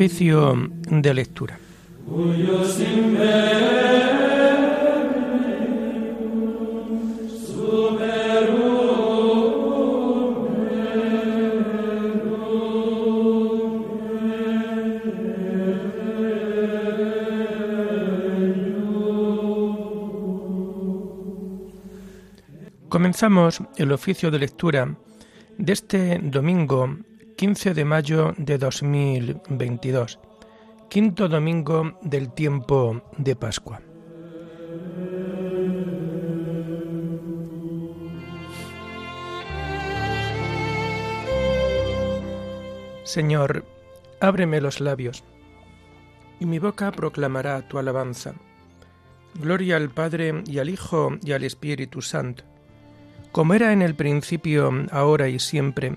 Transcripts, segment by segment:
Oficio de lectura. Comenzamos el oficio de lectura de este domingo 15 de mayo de 2022, quinto domingo del tiempo de Pascua. Señor, ábreme los labios, y mi boca proclamará tu alabanza. Gloria al Padre y al Hijo y al Espíritu Santo, como era en el principio, ahora y siempre,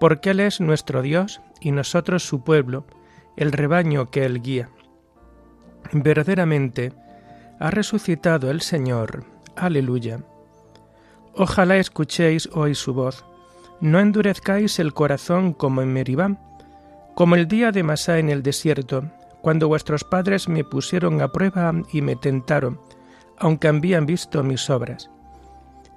porque Él es nuestro Dios y nosotros su pueblo, el rebaño que Él guía. Verdaderamente, ha resucitado el Señor. Aleluya. Ojalá escuchéis hoy su voz. No endurezcáis el corazón como en Meribá, como el día de Masá en el desierto, cuando vuestros padres me pusieron a prueba y me tentaron, aunque habían visto mis obras.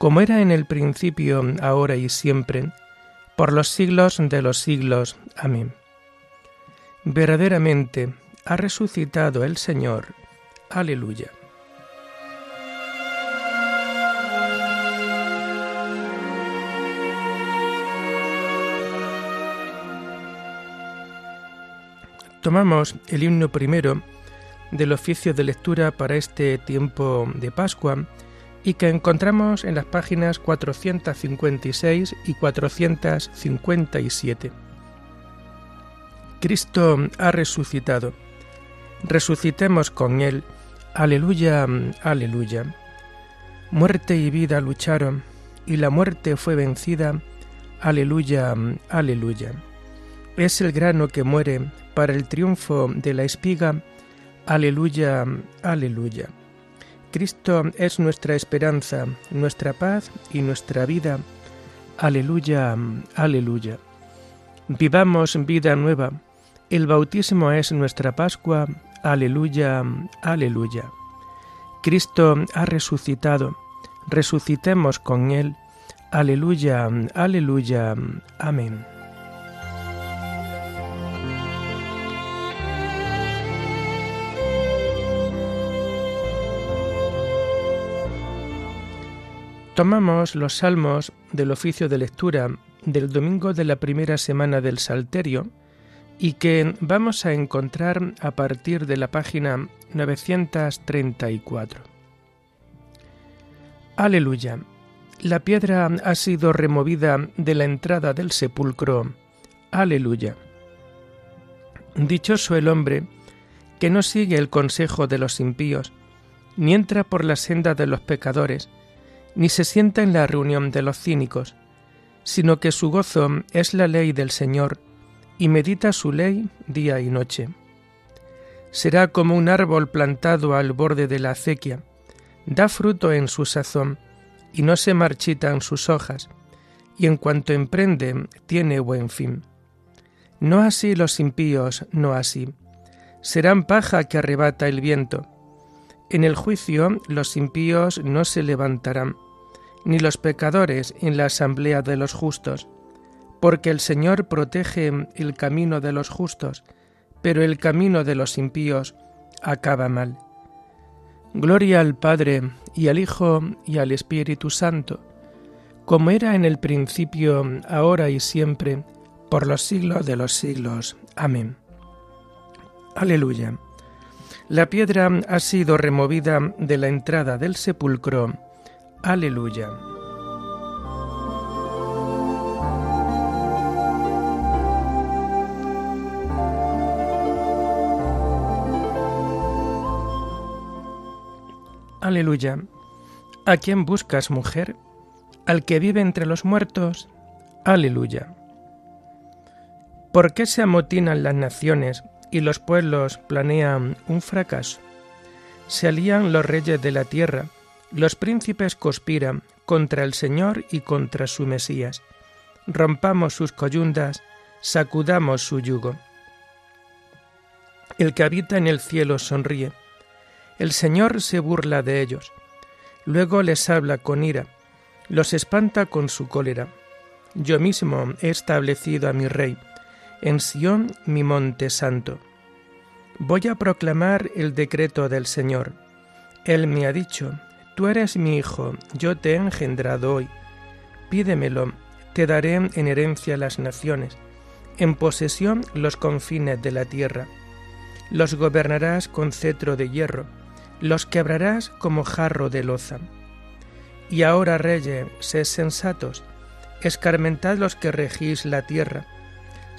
como era en el principio, ahora y siempre, por los siglos de los siglos. Amén. Verdaderamente ha resucitado el Señor. Aleluya. Tomamos el himno primero del oficio de lectura para este tiempo de Pascua y que encontramos en las páginas 456 y 457. Cristo ha resucitado. Resucitemos con Él. Aleluya, aleluya. Muerte y vida lucharon, y la muerte fue vencida. Aleluya, aleluya. Es el grano que muere para el triunfo de la espiga. Aleluya, aleluya. Cristo es nuestra esperanza, nuestra paz y nuestra vida. Aleluya, aleluya. Vivamos vida nueva. El bautismo es nuestra Pascua. Aleluya, aleluya. Cristo ha resucitado. Resucitemos con Él. Aleluya, aleluya. Amén. Tomamos los salmos del oficio de lectura del domingo de la primera semana del Salterio y que vamos a encontrar a partir de la página 934. Aleluya. La piedra ha sido removida de la entrada del sepulcro. Aleluya. Dichoso el hombre que no sigue el consejo de los impíos, ni entra por la senda de los pecadores, ni se sienta en la reunión de los cínicos, sino que su gozo es la ley del Señor, y medita su ley día y noche. Será como un árbol plantado al borde de la acequia, da fruto en su sazón, y no se marchitan sus hojas, y en cuanto emprende tiene buen fin. No así los impíos, no así. Serán paja que arrebata el viento. En el juicio los impíos no se levantarán, ni los pecadores en la asamblea de los justos, porque el Señor protege el camino de los justos, pero el camino de los impíos acaba mal. Gloria al Padre y al Hijo y al Espíritu Santo, como era en el principio, ahora y siempre, por los siglos de los siglos. Amén. Aleluya. La piedra ha sido removida de la entrada del sepulcro. Aleluya. Aleluya. ¿A quién buscas, mujer? Al que vive entre los muertos. Aleluya. ¿Por qué se amotinan las naciones y los pueblos planean un fracaso? Se alían los reyes de la tierra, los príncipes conspiran contra el Señor y contra su Mesías. Rompamos sus coyundas, sacudamos su yugo. El que habita en el cielo sonríe el Señor se burla de ellos. Luego les habla con ira, los espanta con su cólera. Yo mismo he establecido a mi rey, en Sión mi monte santo. Voy a proclamar el decreto del Señor. Él me ha dicho, Tú eres mi hijo, yo te he engendrado hoy. Pídemelo, te daré en herencia las naciones, en posesión los confines de la tierra. Los gobernarás con cetro de hierro los quebrarás como jarro de loza. Y ahora, reyes, sed sensatos, escarmentad los que regís la tierra,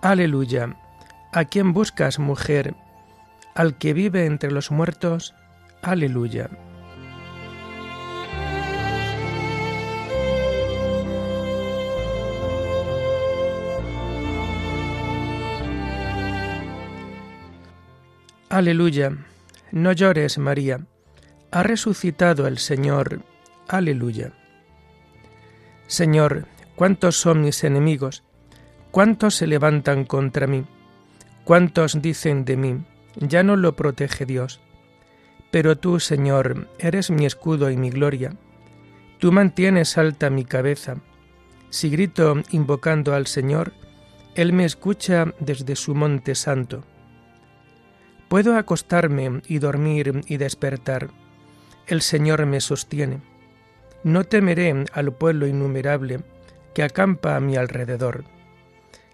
aleluya, a quien buscas, mujer, al que vive entre los muertos, aleluya. Aleluya. No llores, María ha resucitado el Señor. Aleluya. Señor, ¿cuántos son mis enemigos? ¿Cuántos se levantan contra mí? ¿Cuántos dicen de mí? Ya no lo protege Dios. Pero tú, Señor, eres mi escudo y mi gloria. Tú mantienes alta mi cabeza. Si grito invocando al Señor, Él me escucha desde su monte santo. Puedo acostarme y dormir y despertar el Señor me sostiene. No temeré al pueblo innumerable que acampa a mi alrededor.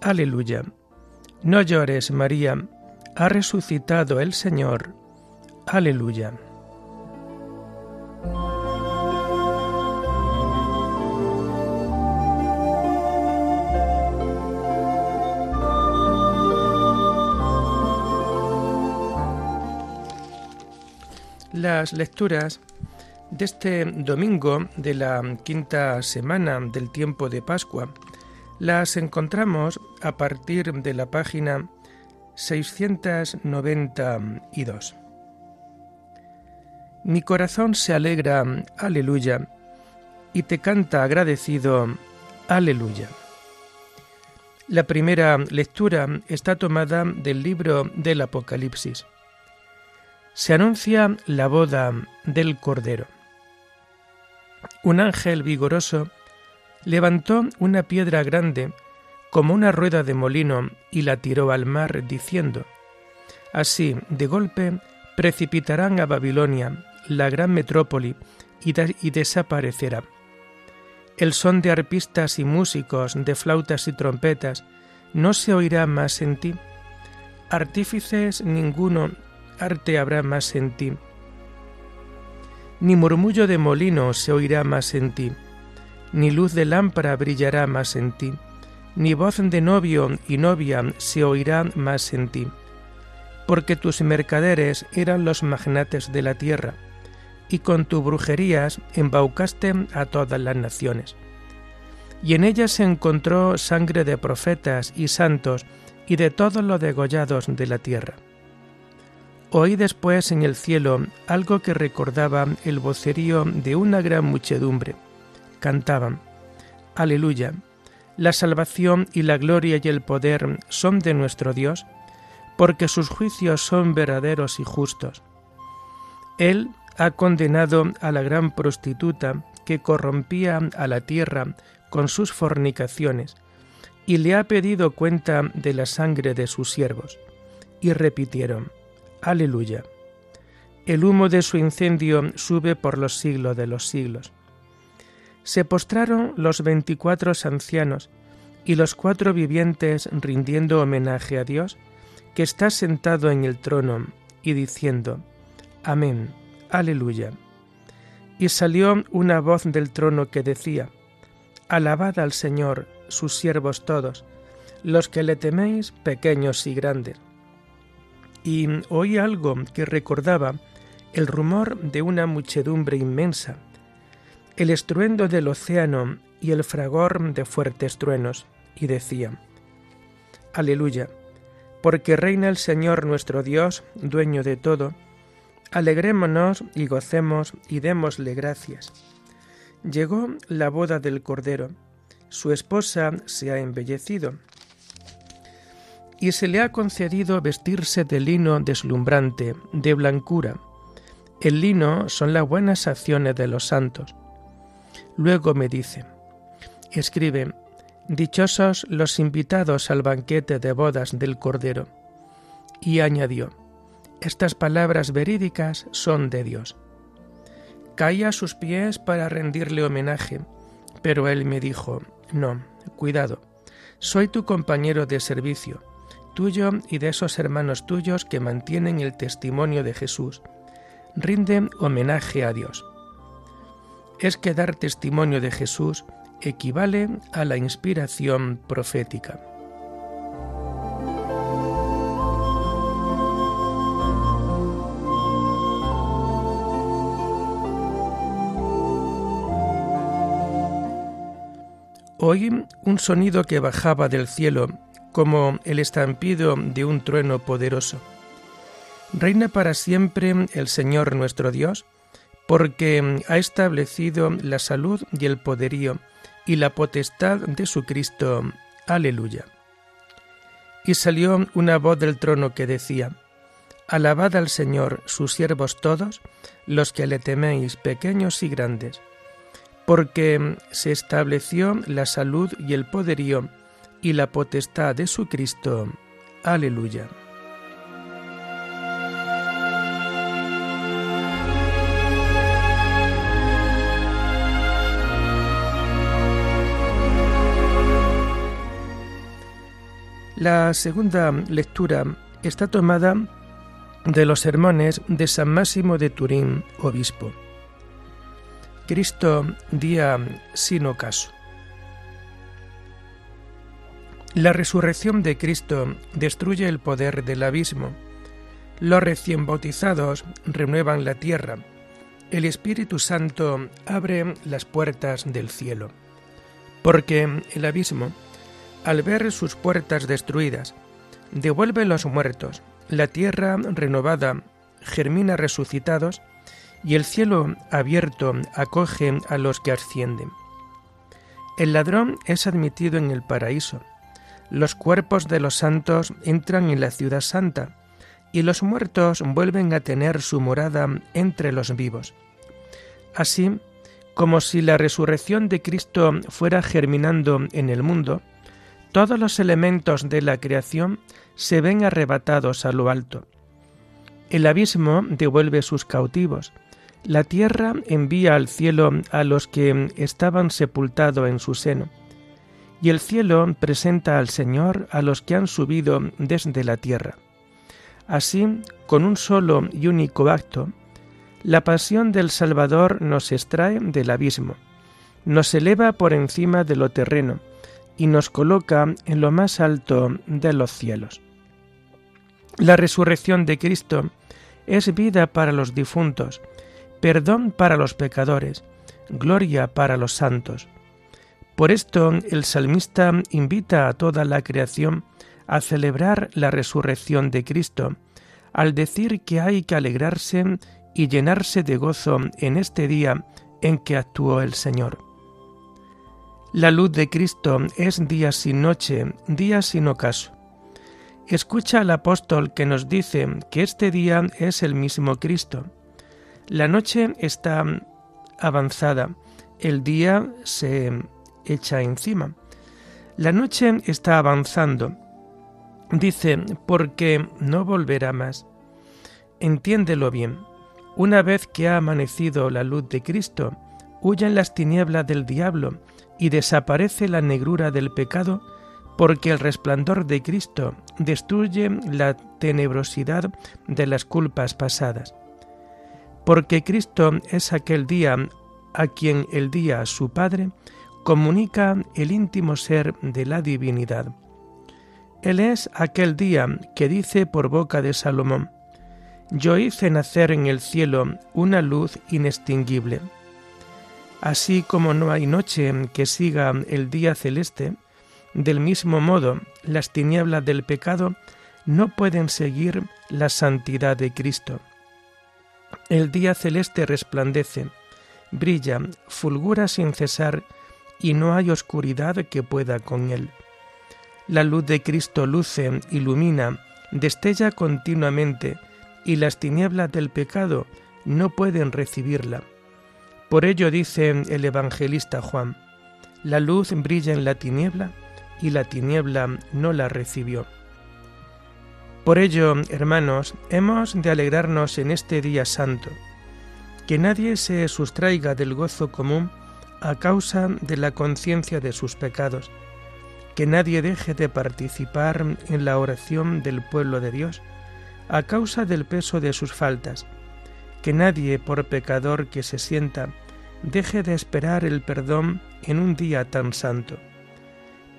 Aleluya. No llores, María, ha resucitado el Señor. Aleluya. Las lecturas de este domingo de la quinta semana del tiempo de Pascua las encontramos a partir de la página 692. Mi corazón se alegra, aleluya, y te canta agradecido, aleluya. La primera lectura está tomada del libro del Apocalipsis. Se anuncia la boda del Cordero. Un ángel vigoroso levantó una piedra grande como una rueda de molino y la tiró al mar, diciendo, Así, de golpe, precipitarán a Babilonia, la gran metrópoli, y, desaparecerá. El son de arpistas y músicos, de flautas y trompetas, no se oirá más en ti. Artífices ninguno arte habrá más en ti. Ni murmullo de molino se oirá más en ti, ni luz de lámpara brillará más en ti, ni voz de novio y novia se oirá más en ti, porque tus mercaderes eran los magnates de la tierra, y con tus brujerías embaucaste a todas las naciones. Y en ellas se encontró sangre de profetas y santos y de todos los degollados de la tierra. Oí después en el cielo algo que recordaba el vocerío de una gran muchedumbre. Cantaban, Aleluya, la salvación y la gloria y el poder son de nuestro Dios, porque sus juicios son verdaderos y justos. Él ha condenado a la gran prostituta que corrompía a la tierra con sus fornicaciones, y le ha pedido cuenta de la sangre de sus siervos. Y repitieron, Aleluya. El humo de su incendio sube por los siglos de los siglos. Se postraron los veinticuatro ancianos y los cuatro vivientes rindiendo homenaje a Dios, que está sentado en el trono, y diciendo, Amén, aleluya. Y salió una voz del trono que decía, Alabad al Señor, sus siervos todos, los que le teméis, pequeños y grandes. Y oí algo que recordaba el rumor de una muchedumbre inmensa, el estruendo del océano y el fragor de fuertes truenos, y decía, Aleluya, porque reina el Señor nuestro Dios, dueño de todo, alegrémonos y gocemos y démosle gracias. Llegó la boda del Cordero, su esposa se ha embellecido, y se le ha concedido vestirse de lino deslumbrante, de blancura. El lino son las buenas acciones de los santos. Luego me dice, escribe, Dichosos los invitados al banquete de bodas del Cordero. Y añadió, Estas palabras verídicas son de Dios. Caí a sus pies para rendirle homenaje, pero él me dijo, No, cuidado, soy tu compañero de servicio tuyo y de esos hermanos tuyos que mantienen el testimonio de Jesús. Rinde homenaje a Dios. Es que dar testimonio de Jesús equivale a la inspiración profética. Oí un sonido que bajaba del cielo como el estampido de un trueno poderoso. Reina para siempre el Señor nuestro Dios, porque ha establecido la salud y el poderío y la potestad de su Cristo. Aleluya. Y salió una voz del trono que decía, Alabad al Señor, sus siervos todos, los que le teméis, pequeños y grandes, porque se estableció la salud y el poderío y la potestad de su Cristo. Aleluya. La segunda lectura está tomada de los sermones de San Máximo de Turín, obispo. Cristo día sin ocaso. La resurrección de Cristo destruye el poder del abismo. Los recién bautizados renuevan la tierra. El Espíritu Santo abre las puertas del cielo. Porque el abismo, al ver sus puertas destruidas, devuelve los muertos, la tierra renovada germina resucitados y el cielo abierto acoge a los que ascienden. El ladrón es admitido en el paraíso, Los cuerpos de los santos entran en la ciudad santa, y los muertos vuelven a tener su morada entre los vivos. Así, como si la resurrección de Cristo fuera germinando en el mundo, todos los elementos de la creación se ven arrebatados a lo alto. El abismo devuelve sus cautivos, la tierra envía al cielo a los que estaban sepultados en su seno, y el cielo presenta al Señor a los que han subido desde la tierra. Así, con un solo y único acto, la pasión del Salvador nos extrae del abismo, nos eleva por encima de lo terreno y nos coloca en lo más alto de los cielos. La resurrección de Cristo es vida para los difuntos, perdón para los pecadores, gloria para los santos. Por esto el salmista invita a toda la creación a celebrar la resurrección de Cristo, al decir que hay que alegrarse y llenarse de gozo en este día en que actuó el Señor. La luz de Cristo es día sin noche, día sin ocaso. Escucha al apóstol que nos dice que este día es el mismo Cristo. La noche está avanzada, el día se echa encima. La noche está avanzando. Dice, porque no volverá más. Entiéndelo bien. Una vez que ha amanecido la luz de Cristo, huyen las tinieblas del diablo y desaparece la negrura del pecado, porque el resplandor de Cristo destruye la tenebrosidad de las culpas pasadas. Porque Cristo es aquel día a quien el día su Padre comunica el íntimo ser de la divinidad. Él es aquel día que dice por boca de Salomón, Yo hice nacer en el cielo una luz inextinguible. Así como no hay noche que siga el día celeste, del mismo modo las tinieblas del pecado no pueden seguir la santidad de Cristo. El día celeste resplandece, brilla, fulgura sin cesar y no hay oscuridad que pueda con él. La luz de Cristo luce, ilumina, destella continuamente, y las tinieblas del pecado no pueden recibirla. Por ello dice el evangelista Juan, la luz brilla en la tiniebla y la tiniebla no la recibió. Por ello, hermanos, hemos de alegrarnos en este día santo, que nadie se sustraiga del gozo común a causa de la conciencia de sus pecados, que nadie deje de participar en la oración del pueblo de Dios a causa del peso de sus faltas, que nadie, por pecador que se sienta, deje de esperar el perdón en un día tan santo.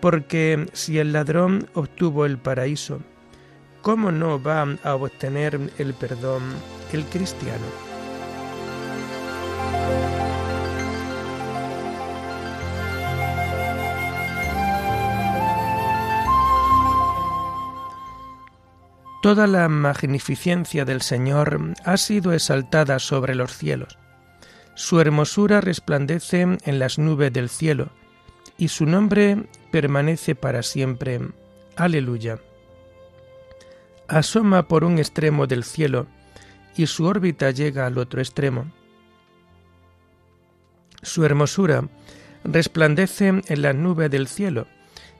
Porque si el ladrón obtuvo el paraíso, ¿cómo no va a obtener el perdón el cristiano? Toda la magnificencia del Señor ha sido exaltada sobre los cielos. Su hermosura resplandece en las nubes del cielo, y su nombre permanece para siempre. Aleluya. Asoma por un extremo del cielo, y su órbita llega al otro extremo. Su hermosura resplandece en las nubes del cielo,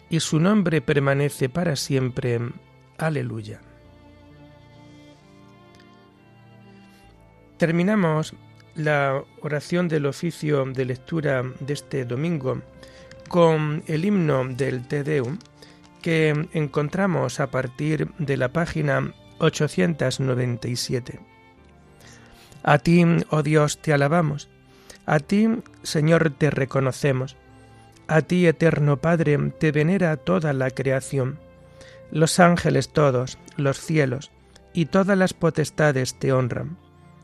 y su nombre permanece para siempre. Aleluya. Terminamos la oración del oficio de lectura de este domingo con el himno del Te Deum que encontramos a partir de la página 897. A ti, oh Dios, te alabamos. A ti, Señor, te reconocemos. A ti, eterno Padre, te venera toda la creación. Los ángeles todos, los cielos y todas las potestades te honran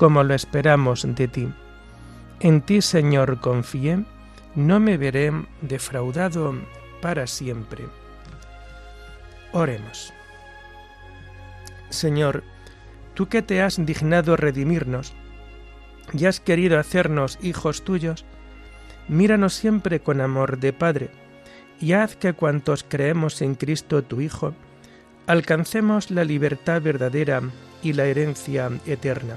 como lo esperamos de ti. En ti, Señor, confié, no me veré defraudado para siempre. Oremos. Señor, tú que te has dignado redimirnos y has querido hacernos hijos tuyos, míranos siempre con amor de Padre, y haz que cuantos creemos en Cristo tu Hijo, alcancemos la libertad verdadera y la herencia eterna.